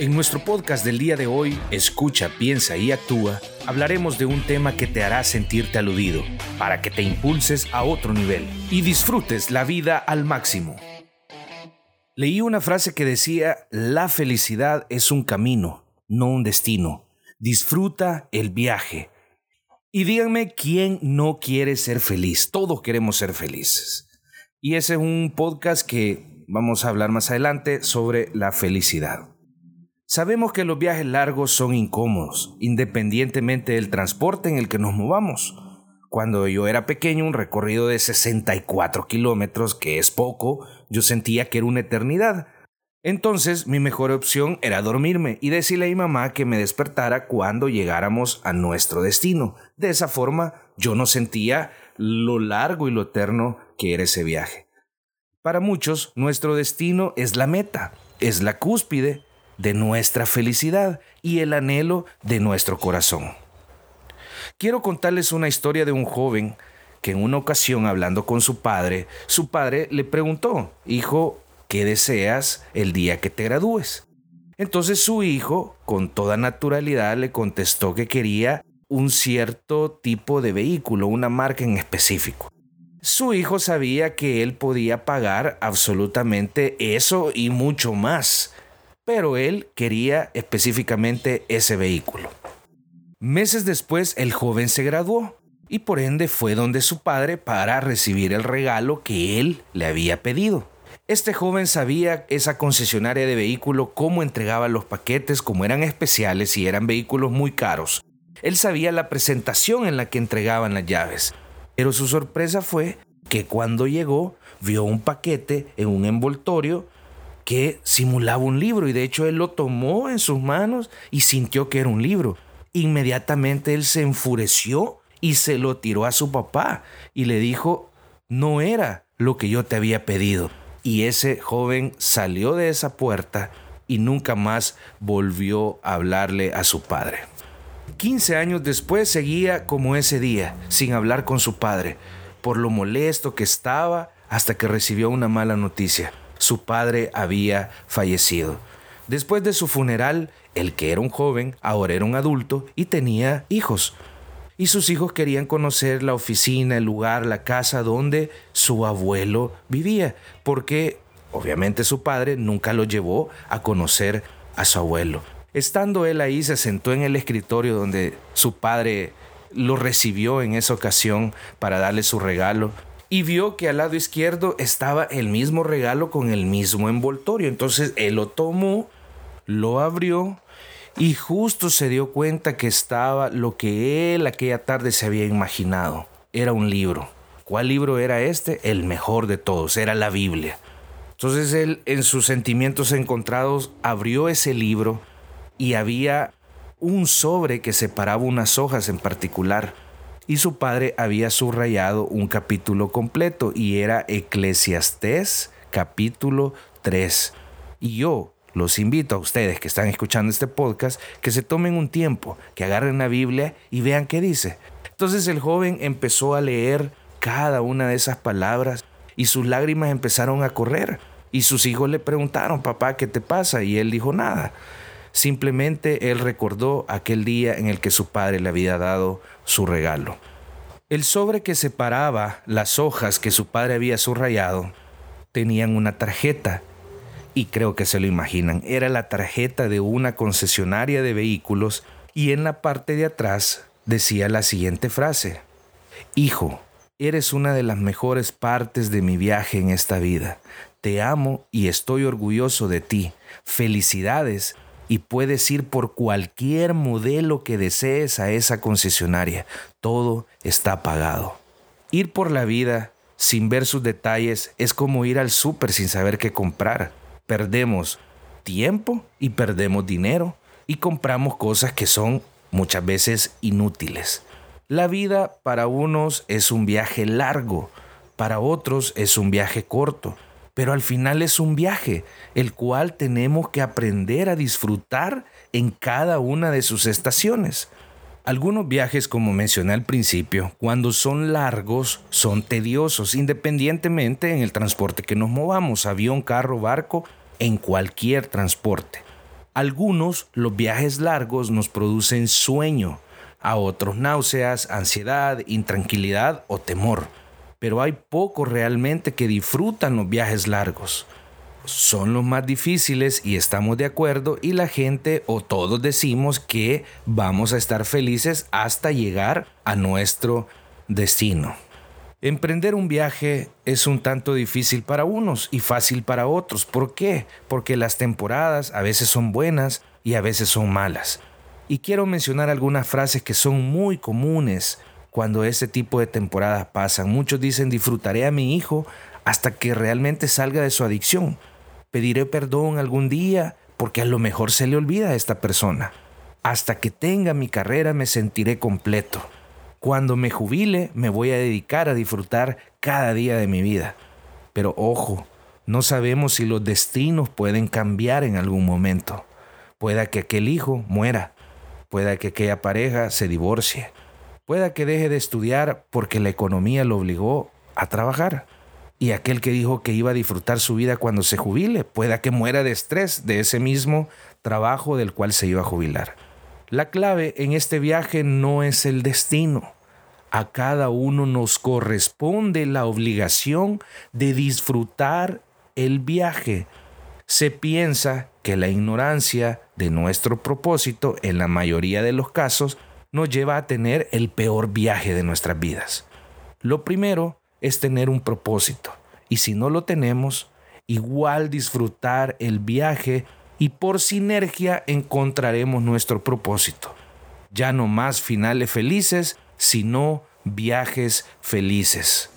En nuestro podcast del día de hoy, Escucha, piensa y actúa, hablaremos de un tema que te hará sentirte aludido, para que te impulses a otro nivel y disfrutes la vida al máximo. Leí una frase que decía, la felicidad es un camino, no un destino. Disfruta el viaje. Y díganme quién no quiere ser feliz. Todos queremos ser felices. Y ese es un podcast que vamos a hablar más adelante sobre la felicidad. Sabemos que los viajes largos son incómodos, independientemente del transporte en el que nos movamos. Cuando yo era pequeño, un recorrido de 64 kilómetros, que es poco, yo sentía que era una eternidad. Entonces mi mejor opción era dormirme y decirle a mi mamá que me despertara cuando llegáramos a nuestro destino. De esa forma yo no sentía lo largo y lo eterno que era ese viaje. Para muchos, nuestro destino es la meta, es la cúspide, de nuestra felicidad y el anhelo de nuestro corazón. Quiero contarles una historia de un joven que en una ocasión hablando con su padre, su padre le preguntó, hijo, ¿qué deseas el día que te gradúes? Entonces su hijo, con toda naturalidad, le contestó que quería un cierto tipo de vehículo, una marca en específico. Su hijo sabía que él podía pagar absolutamente eso y mucho más pero él quería específicamente ese vehículo. Meses después el joven se graduó y por ende fue donde su padre para recibir el regalo que él le había pedido. Este joven sabía esa concesionaria de vehículo cómo entregaba los paquetes, como eran especiales y eran vehículos muy caros. Él sabía la presentación en la que entregaban las llaves. Pero su sorpresa fue que cuando llegó vio un paquete en un envoltorio que simulaba un libro y de hecho él lo tomó en sus manos y sintió que era un libro. Inmediatamente él se enfureció y se lo tiró a su papá y le dijo, no era lo que yo te había pedido. Y ese joven salió de esa puerta y nunca más volvió a hablarle a su padre. 15 años después seguía como ese día, sin hablar con su padre, por lo molesto que estaba hasta que recibió una mala noticia su padre había fallecido. Después de su funeral, el que era un joven ahora era un adulto y tenía hijos. Y sus hijos querían conocer la oficina, el lugar, la casa donde su abuelo vivía, porque obviamente su padre nunca lo llevó a conocer a su abuelo. Estando él ahí, se sentó en el escritorio donde su padre lo recibió en esa ocasión para darle su regalo y vio que al lado izquierdo estaba el mismo regalo con el mismo envoltorio. Entonces él lo tomó, lo abrió y justo se dio cuenta que estaba lo que él aquella tarde se había imaginado. Era un libro. ¿Cuál libro era este? El mejor de todos, era la Biblia. Entonces él en sus sentimientos encontrados abrió ese libro y había un sobre que separaba unas hojas en particular y su padre había subrayado un capítulo completo y era Eclesiastés capítulo 3. Y yo los invito a ustedes que están escuchando este podcast que se tomen un tiempo, que agarren la Biblia y vean qué dice. Entonces el joven empezó a leer cada una de esas palabras y sus lágrimas empezaron a correr. Y sus hijos le preguntaron, papá, ¿qué te pasa? Y él dijo nada. Simplemente él recordó aquel día en el que su padre le había dado su regalo. El sobre que separaba las hojas que su padre había subrayado tenían una tarjeta y creo que se lo imaginan. Era la tarjeta de una concesionaria de vehículos y en la parte de atrás decía la siguiente frase. Hijo, eres una de las mejores partes de mi viaje en esta vida. Te amo y estoy orgulloso de ti. Felicidades y puedes ir por cualquier modelo que desees a esa concesionaria. Todo está pagado. Ir por la vida sin ver sus detalles es como ir al súper sin saber qué comprar. Perdemos tiempo y perdemos dinero y compramos cosas que son muchas veces inútiles. La vida para unos es un viaje largo, para otros es un viaje corto pero al final es un viaje, el cual tenemos que aprender a disfrutar en cada una de sus estaciones. Algunos viajes, como mencioné al principio, cuando son largos, son tediosos, independientemente en el transporte que nos movamos, avión, carro, barco, en cualquier transporte. Algunos, los viajes largos nos producen sueño, a otros náuseas, ansiedad, intranquilidad o temor. Pero hay pocos realmente que disfrutan los viajes largos. Son los más difíciles y estamos de acuerdo y la gente o todos decimos que vamos a estar felices hasta llegar a nuestro destino. Emprender un viaje es un tanto difícil para unos y fácil para otros. ¿Por qué? Porque las temporadas a veces son buenas y a veces son malas. Y quiero mencionar algunas frases que son muy comunes cuando ese tipo de temporadas pasan. Muchos dicen disfrutaré a mi hijo hasta que realmente salga de su adicción. Pediré perdón algún día porque a lo mejor se le olvida a esta persona. Hasta que tenga mi carrera me sentiré completo. Cuando me jubile me voy a dedicar a disfrutar cada día de mi vida. Pero ojo, no sabemos si los destinos pueden cambiar en algún momento. Pueda que aquel hijo muera, pueda que aquella pareja se divorcie, pueda que deje de estudiar porque la economía lo obligó a trabajar. Y aquel que dijo que iba a disfrutar su vida cuando se jubile, pueda que muera de estrés de ese mismo trabajo del cual se iba a jubilar. La clave en este viaje no es el destino. A cada uno nos corresponde la obligación de disfrutar el viaje. Se piensa que la ignorancia de nuestro propósito, en la mayoría de los casos, nos lleva a tener el peor viaje de nuestras vidas. Lo primero es tener un propósito, y si no lo tenemos, igual disfrutar el viaje y por sinergia encontraremos nuestro propósito. Ya no más finales felices, sino viajes felices.